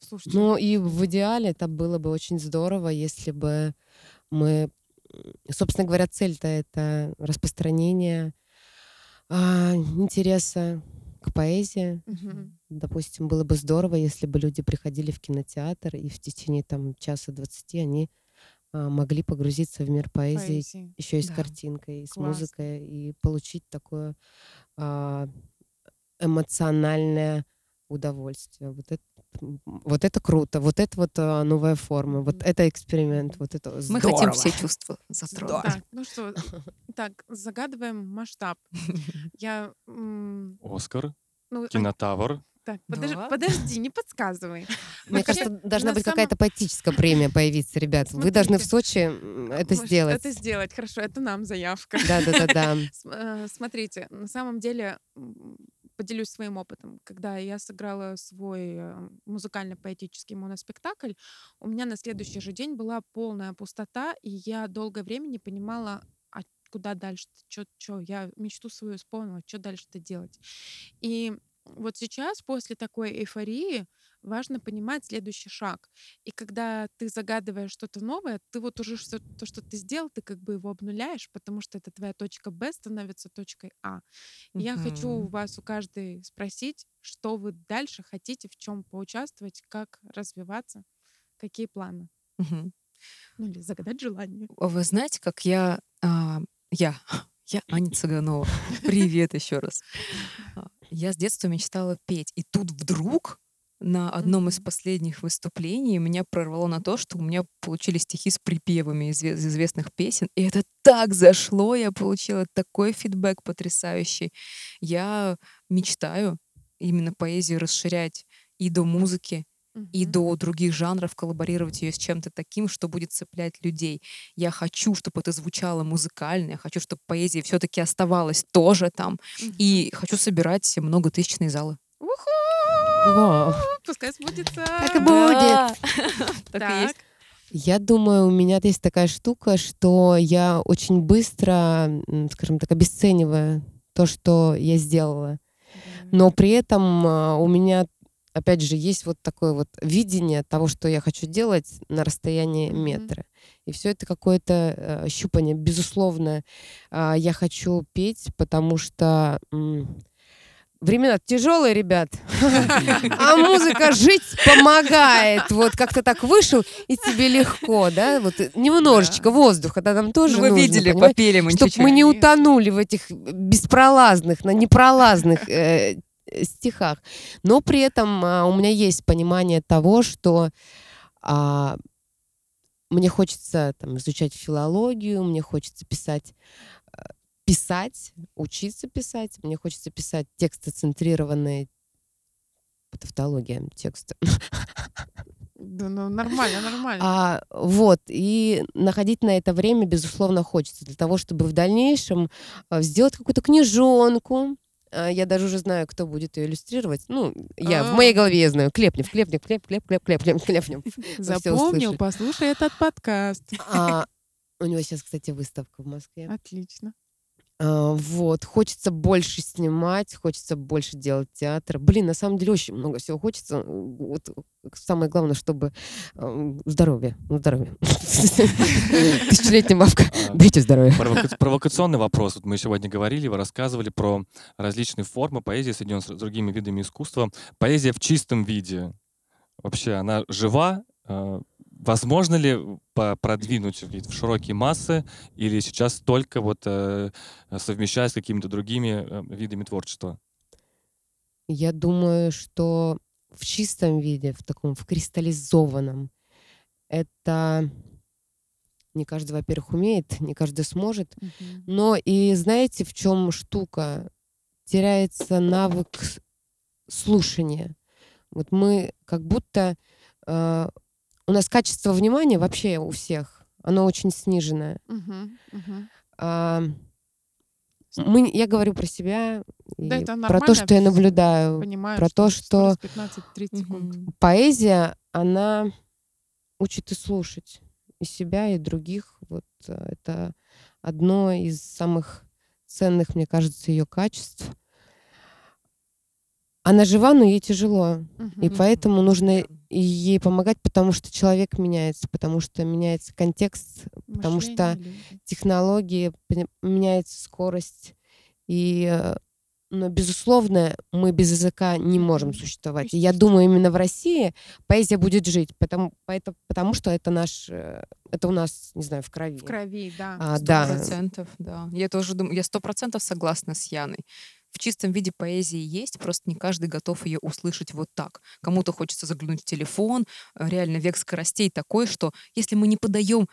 Слушайте,
Ну и в идеале это было бы очень здорово, если бы мы, собственно говоря, цель-то это распространение а, интереса к поэзии.
мгм.
Допустим, было бы здорово, если бы люди приходили в кинотеатр и в течение там часа двадцати они а, могли погрузиться в мир поэзии,
Поэзии.
еще и с
Да.
картинкой, и с
Классно.
музыкой, и получить такое а, эмоциональное удовольствие. Вот это, вот это круто, вот это вот а, новая форма, вот это эксперимент, вот это
Мы
здорово.
хотим все чувства затронуть.
Так, ну что, так, загадываем масштаб. Я,
Оскар,
ну, а,
кинотавр.
так, подожди,
Да.
подожди, не подсказывай.
Мне
Вообще,
кажется, должна
на
быть
самом-
какая-то поэтическая премия появиться, ребят. Вы должны в. Сочи м, это
Может,
сделать.
Это сделать, хорошо, это нам заявка.
Да-да-да-да.
См- э, Смотрите, на самом деле поделюсь своим опытом. Когда я сыграла свой э, музыкально-поэтический моноспектакль, у меня на следующий же день была полная пустота, и я долгое время не понимала, а куда дальше, что, я мечту свою исполнила, что дальше-то делать. И вот сейчас, после такой эйфории, важно понимать следующий шаг. И когда ты загадываешь что-то новое, ты вот уже всё то, что ты сделал, ты как бы его обнуляешь, потому что это твоя точка Б становится точкой А. И Я хочу у вас, у каждой спросить, что вы дальше хотите, в чем поучаствовать, как развиваться, какие планы. Ну или загадать желание.
А Вы знаете, как я... а, я, я Аня Цыганова. Привет еще раз. Я с детства мечтала петь. И тут вдруг на одном из последних выступлений меня прорвало на то, что у меня получились стихи с припевами из известных песен. И это так зашло, я получила такой фидбэк потрясающий. Я мечтаю именно поэзию расширять и до музыки, и до других жанров, коллаборировать ее с чем-то таким, что будет цеплять людей. Я хочу, чтобы это звучало музыкально, я хочу, чтобы поэзия все-таки оставалась тоже там. И хочу собирать многотысячные залы.
Уху!
Вау.
Пускай сбудется.
Так и будет.
Так и есть.
Я думаю, у меня есть такая штука, что я очень быстро, скажем так, обесцениваю то, что я сделала. Но при этом а, у меня, опять же, есть вот такое вот видение того, что я хочу делать на расстоянии метра. И все это какое-то э, щупание. Безусловно, а, я хочу петь, потому что м, времена тяжелые, ребят. А музыка жить помогает. Вот как-то так вышел, и тебе легко, да? Вот э, немножечко воздуха, да, нам тоже
Ну, вы
нужно,
видели, попели мы
чтобы мы не утонули в этих беспролазных, на непролазных э, э, стихах. Но при этом а, у меня есть понимание того, что а, мне хочется там, изучать филологию, мне хочется писать, э, писать, учиться писать, мне хочется писать тексты центрированные тавтология текста.
Да, ну нормально, нормально.
А, вот, и находить на это время, безусловно, хочется для того, чтобы в дальнейшем а, сделать какую-то книжонку. А, Я даже уже знаю, кто будет ее иллюстрировать. Ну, я в
А.
моей голове я знаю. Клепнев, Клепнев, Клеп, Клеп, Клеп, Клеп, Клеп, Клепнев.
Запомнил, послушай этот подкаст.
А, У него сейчас, кстати, выставка в Москве.
Отлично.
А, Вот, хочется больше снимать, хочется больше делать театр. Блин, на самом деле очень много всего хочется. Вот самое главное, чтобы э, здоровье, ну, здоровье. Тысячелетняя бабка,
А,
дайте здоровье.
Провока- Провокационный вопрос. Вот мы сегодня говорили, вы рассказывали про различные формы поэзии, соединенные с другими видами искусства. Поэзия в чистом виде. Вообще, она жива? Возможно ли продвинуть в в широкие массы или сейчас только вот э, совмещать с какими-то другими э, видами творчества?
Я думаю, что в чистом виде, в таком, в кристаллизованном, это не каждый, во-первых, умеет, не каждый сможет.
Мгм.
Но и знаете, в чем штука? Теряется навык слушания. Вот мы как будто... э, у нас качество внимания вообще у всех, оно очень сниженное.
Мгм. Мгм.
А, мы, я говорю про себя,
Да,
и
это
про то, что я наблюдаю.
Понимаю,
про то, что-
15-30 секунд.
Мгм.
Поэзия, она учит и слушать и себя, и других. Вот э, это одно из самых ценных, мне кажется, ее качеств. Она жива, но ей тяжело. И
Мгм.
поэтому нужно. И ей помогать, потому что человек меняется, потому что меняется контекст, потому
Мышление
что
люди.
технологии, меняется скорость. И, э, но, безусловно, мы без языка не можем существовать. И я думаю, именно в России поэзия будет жить, потому, поэто- потому что это наш, э, это у нас, не знаю, в крови.
В крови, да.
А,
Сто
да.
процентов, да. Я тоже думаю, я сто процентов согласна с Яной. В чистом виде поэзии есть, просто не каждый готов ее услышать вот так. Кому-то хочется заглянуть в телефон. э, Реально век скоростей такой, что если мы не подаем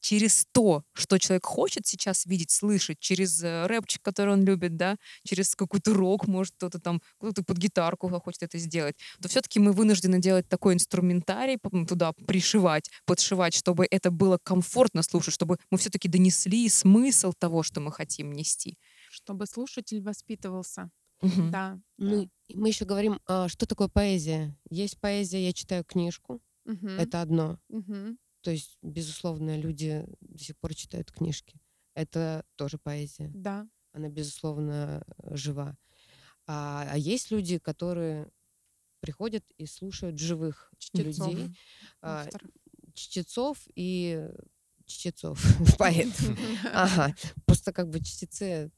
через то, что человек хочет сейчас видеть, слышать, через э, рэпчик, который он любит, да, через какой-то рок, может, кто-то там, кто-то под гитарку хочет это сделать, то все-таки мы вынуждены делать такой инструментарий, туда пришивать, подшивать, чтобы это было комфортно слушать, чтобы мы все-таки донесли смысл того, что мы хотим нести.
Чтобы слушатель воспитывался.
Мгм.
Да.
Ну, и мы еще говорим, а, что такое поэзия. Есть поэзия, я читаю книжку,
Мгм.
это одно.
Мгм.
То есть, безусловно, люди до сих пор читают книжки. Это тоже поэзия.
Да.
она, безусловно, жива. А, а есть люди, которые приходят и слушают живых
Чтецов.
людей, а,
Авторов.
чтецов и чтецов, поэтов. Ага, просто как бы чтецы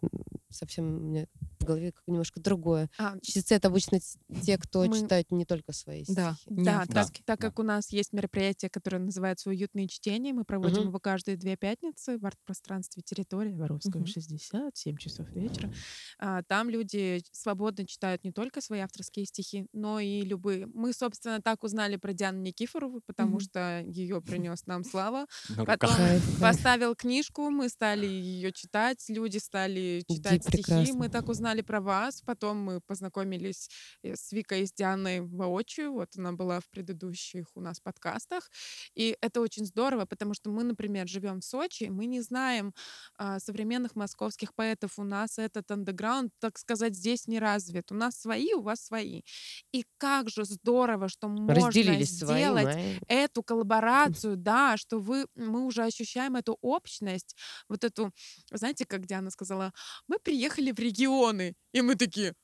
совсем в голове как немножко другое.
А,
Чтецы — это обычно те, кто
Мы-
читает не только свои
Да,
стихи.
не
Да,
авторский.
так, так
да.
как у нас есть мероприятие, которое называется «Уютные чтения», мы проводим
Мгм.
его каждые две пятницы в арт-пространстве территории Воровского,
Мгм.
60, 7 часов вечера. А, Там люди свободно читают не только свои авторские стихи, но и любые. Мы, собственно, так узнали про Диану Никифорову, потому
Мгм.
что ее принес нам Слава. Потом поставил книжку, мы стали ее читать, люди стали
Иди,
читать стихи,
прекрасно.
мы так узнали про вас, потом мы познакомились э, с Викой и с Дианой воочию, вот она была в предыдущих у нас подкастах, и это очень здорово, потому что мы, например, живем в Сочи, мы не знаем а, современных московских поэтов, у нас этот андеграунд, так сказать, здесь не развит, у нас свои, у вас свои, и как же здорово, что можно
Разделились свои,
сделать
мои.
эту коллаборацию, да, что вы, мы уже ощущаем эту общность, вот эту, знаете, как Диана сказала, мы приехали в регионы, и мы такие,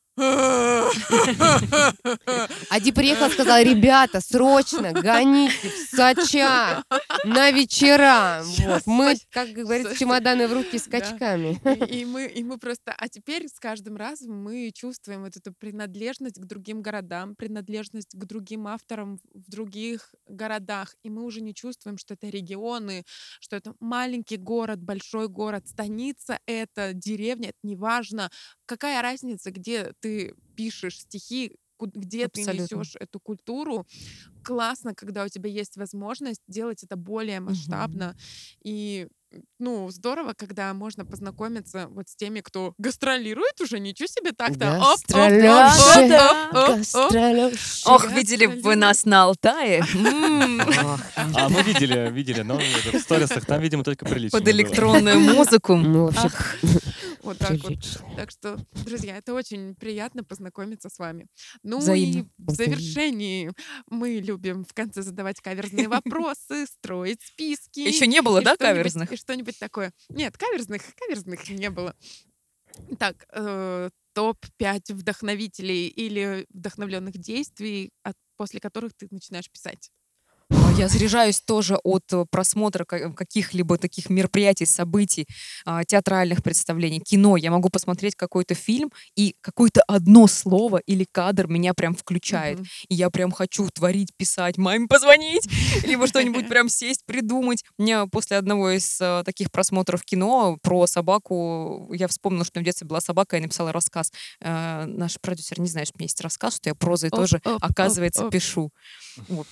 Ади приехал, сказал, ребята, срочно гоните в Соча на вечера. Вот. Мы, как говорится, чемоданы в руки с
Да.
качками.
И, и мы, и мы просто, а теперь с каждым разом мы чувствуем вот эту принадлежность к другим городам, принадлежность к другим авторам в других городах, и мы уже не чувствуем, что это регионы, что это маленький город, большой город, станица это, деревня, это неважно. Какая разница, где ты пишешь стихи, где
Абсолютно.
ты несешь эту культуру. Классно, когда у тебя есть возможность делать это более масштабно. И ну, здорово, когда можно познакомиться вот с теми, кто гастролирует уже, ничего себе так-то.
Ох, видели бы нас на Алтае.
А мы видели, видели, но в сторисах там, видимо, только прилично.
Под электронную музыку.
Вот так вот. Так что, друзья, это очень приятно познакомиться с вами. Ну
Взаимно.
и в завершении мы любим в конце задавать каверзные вопросы, строить списки.
Еще не было, да, каверзных?
И что-нибудь такое. Нет, каверзных, каверзных не было. Так, э, топ-5 вдохновителей или вдохновленных действий, от- после которых ты начинаешь писать.
Я заряжаюсь тоже от э, просмотра ка- каких-либо таких мероприятий, событий, а, театральных представлений, кино. Я могу посмотреть какой-то фильм, и какое-то одно слово или кадр меня прям включает.
Мгм.
И я прям хочу творить, писать, маме позвонить, либо что-нибудь прям сесть, придумать. У меня после одного из э, таких просмотров кино про собаку, я вспомнила, что в детстве была собака, я написала рассказ. Э, Наш продюсер не знает, что у меня есть рассказ, что я прозой тоже, оказывается, пишу.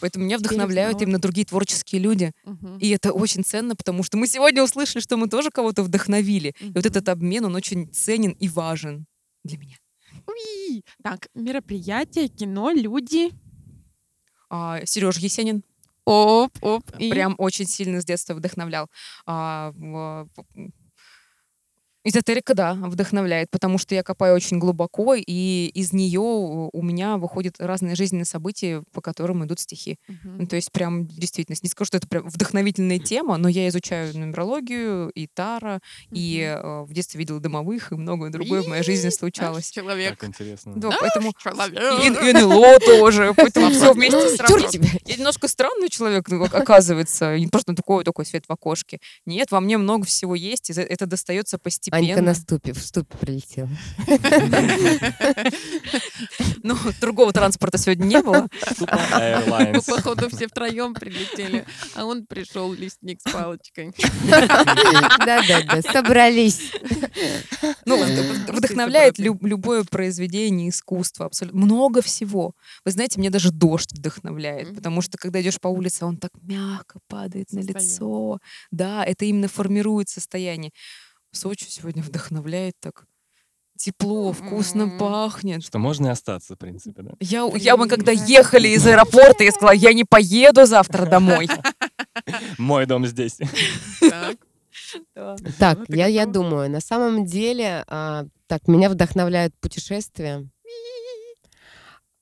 Поэтому меня вдохновляют
узнала.
Именно другие творческие люди.
Мгм.
И это очень ценно, потому что мы сегодня услышали, что мы тоже кого-то вдохновили. И вот этот обмен, он очень ценен и важен для меня.
Уи! Так, мероприятия, кино, люди.
Сереж Есенин
Оп, оп. и-
прям очень сильно с детства вдохновлял. А, Эзотерика, да, вдохновляет, потому что я копаю очень глубоко, и из нее у меня выходят разные жизненные события, по которым идут стихи.
Мгм.
Ну, то есть прям действительно, не скажу, что это прям вдохновительная тема, но я изучаю нумерологию и Тара, и э, в детстве видела дымовых, и многое другое в моей жизни
И наш
случалось.
Человек.
Так интересно.
Да, поэтому
Человек.
и, и НЛО тоже, поэтому все вместе сразу. Я немножко странный человек, оказывается, не просто такой такой свет в окошке. Нет, во мне много всего есть, и это достается
Анька
постепенно.
на ступе, в ступе прилетела.
Ну, другого транспорта сегодня не было.
Походу, все втроем прилетели, а он пришел лесник с палочкой.
Да-да-да, собрались.
Ну, вдохновляет любое произведение искусства, абсолютно. Много всего. Вы знаете, мне даже дождь вдохновляет, потому что когда идешь по улице, он так мягко падает на лицо. Да, это именно формирует состояние. Сочи сегодня вдохновляет так. Тепло, вкусно пахнет.
Что можно и остаться, в принципе, да.
Я, я мы когда ехали из аэропорта, я сказала, я не поеду завтра домой.
Мой дом здесь.
Так.
Я, я думаю, на самом деле, а, так, меня вдохновляют путешествия,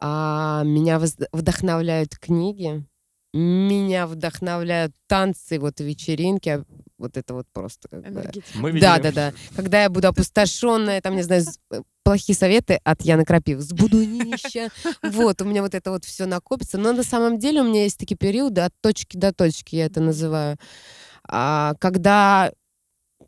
а, меня вдохновляют книги, меня вдохновляют танцы, вот вечеринки, вот это вот просто как бы...
Энергетика.
Мы видели.
Да, да, да. Когда я буду опустошенная, там, не знаю, э, плохие советы от Яны Крапив. Сбуду нища. Вот, у меня вот это вот все накопится. Но на самом деле у меня есть такие периоды от точки до точки, я это называю. А, Когда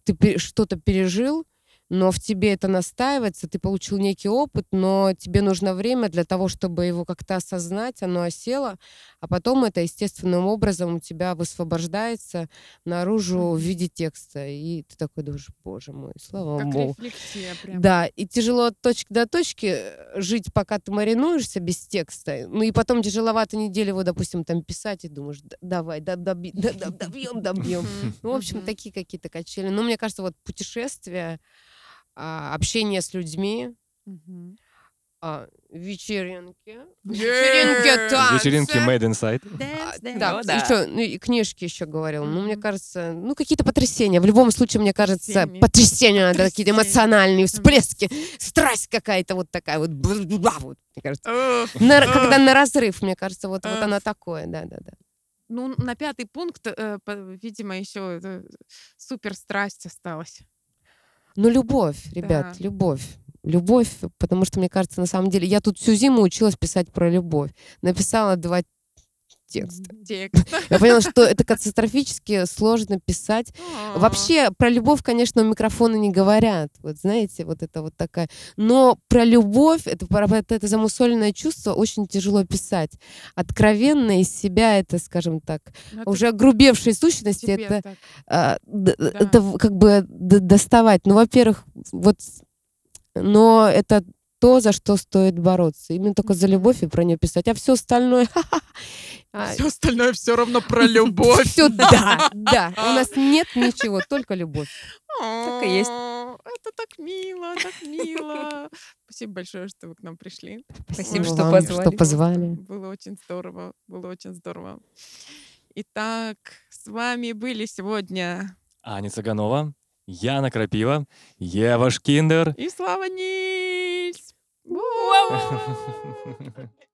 ты что-то пережил, но в тебе это настаивается, ты получил некий опыт, но тебе нужно время для того, чтобы его как-то осознать, оно осело, а потом это естественным образом у тебя высвобождается наружу в виде текста. И ты такой думаешь, боже мой, слава
Как
богу.
рефлексия прям.
Да, и тяжело от точки до точки жить, пока ты маринуешься без текста. Ну и потом тяжеловато неделю его, допустим, там писать и думаешь, «Да- давай, да, доби- да, да, добьем, добьем. Ну, в общем, такие какие-то качели. Но мне кажется, вот путешествия, а, общение с людьми,
Мгм.
а, вечеринки. Вечеринки, танцы.
Вечеринки Made Inside.
А,
Dance, dance.
Да,
Ну да.
еще, ну и книжки еще говорил. Ну, мне кажется, ну, какие-то потрясения. В любом случае, мне кажется,
Потрясения.
потрясения надо, какие-то
Потрясения.
эмоциональные всплески, страсть какая-то вот такая вот. вот, мне кажется. На- когда на разрыв, мне кажется, вот, вот она такое, да-да-да.
Ну, на пятый пункт, э, по- видимо, еще супер страсть осталась.
Ну, любовь, ребят,
Да.
любовь. Любовь, потому что, мне кажется, на самом деле, я тут всю зиму училась писать про любовь. Написала два
Текст.
Я поняла, что это катастрофически сложно писать.
А.
Вообще про любовь, конечно, у микрофона не говорят. Вот знаете, вот это вот такая. Но про любовь, это это, это замусоленное чувство очень тяжело писать. Откровенно из себя это, скажем так,
Ну, это
уже огрубевшей сущности, это, а,
Да.
это как бы доставать. Ну, во-первых, вот, но это то, за что стоит бороться. Именно только за любовь и про нее писать. А все остальное... а,
Все остальное все равно про любовь.
Всё, да, да. У нас нет ничего, только любовь.
Так и есть.
Это так мило, так мило. Спасибо большое, что вы к нам пришли.
Спасибо, что позвали.
Что позвали.
Было очень здорово, было очень здорово. Итак, с вами были сегодня
Аня Цыганова. Яна Крапива, Ева Шкиндер.
И Слава Нильс!
Вау!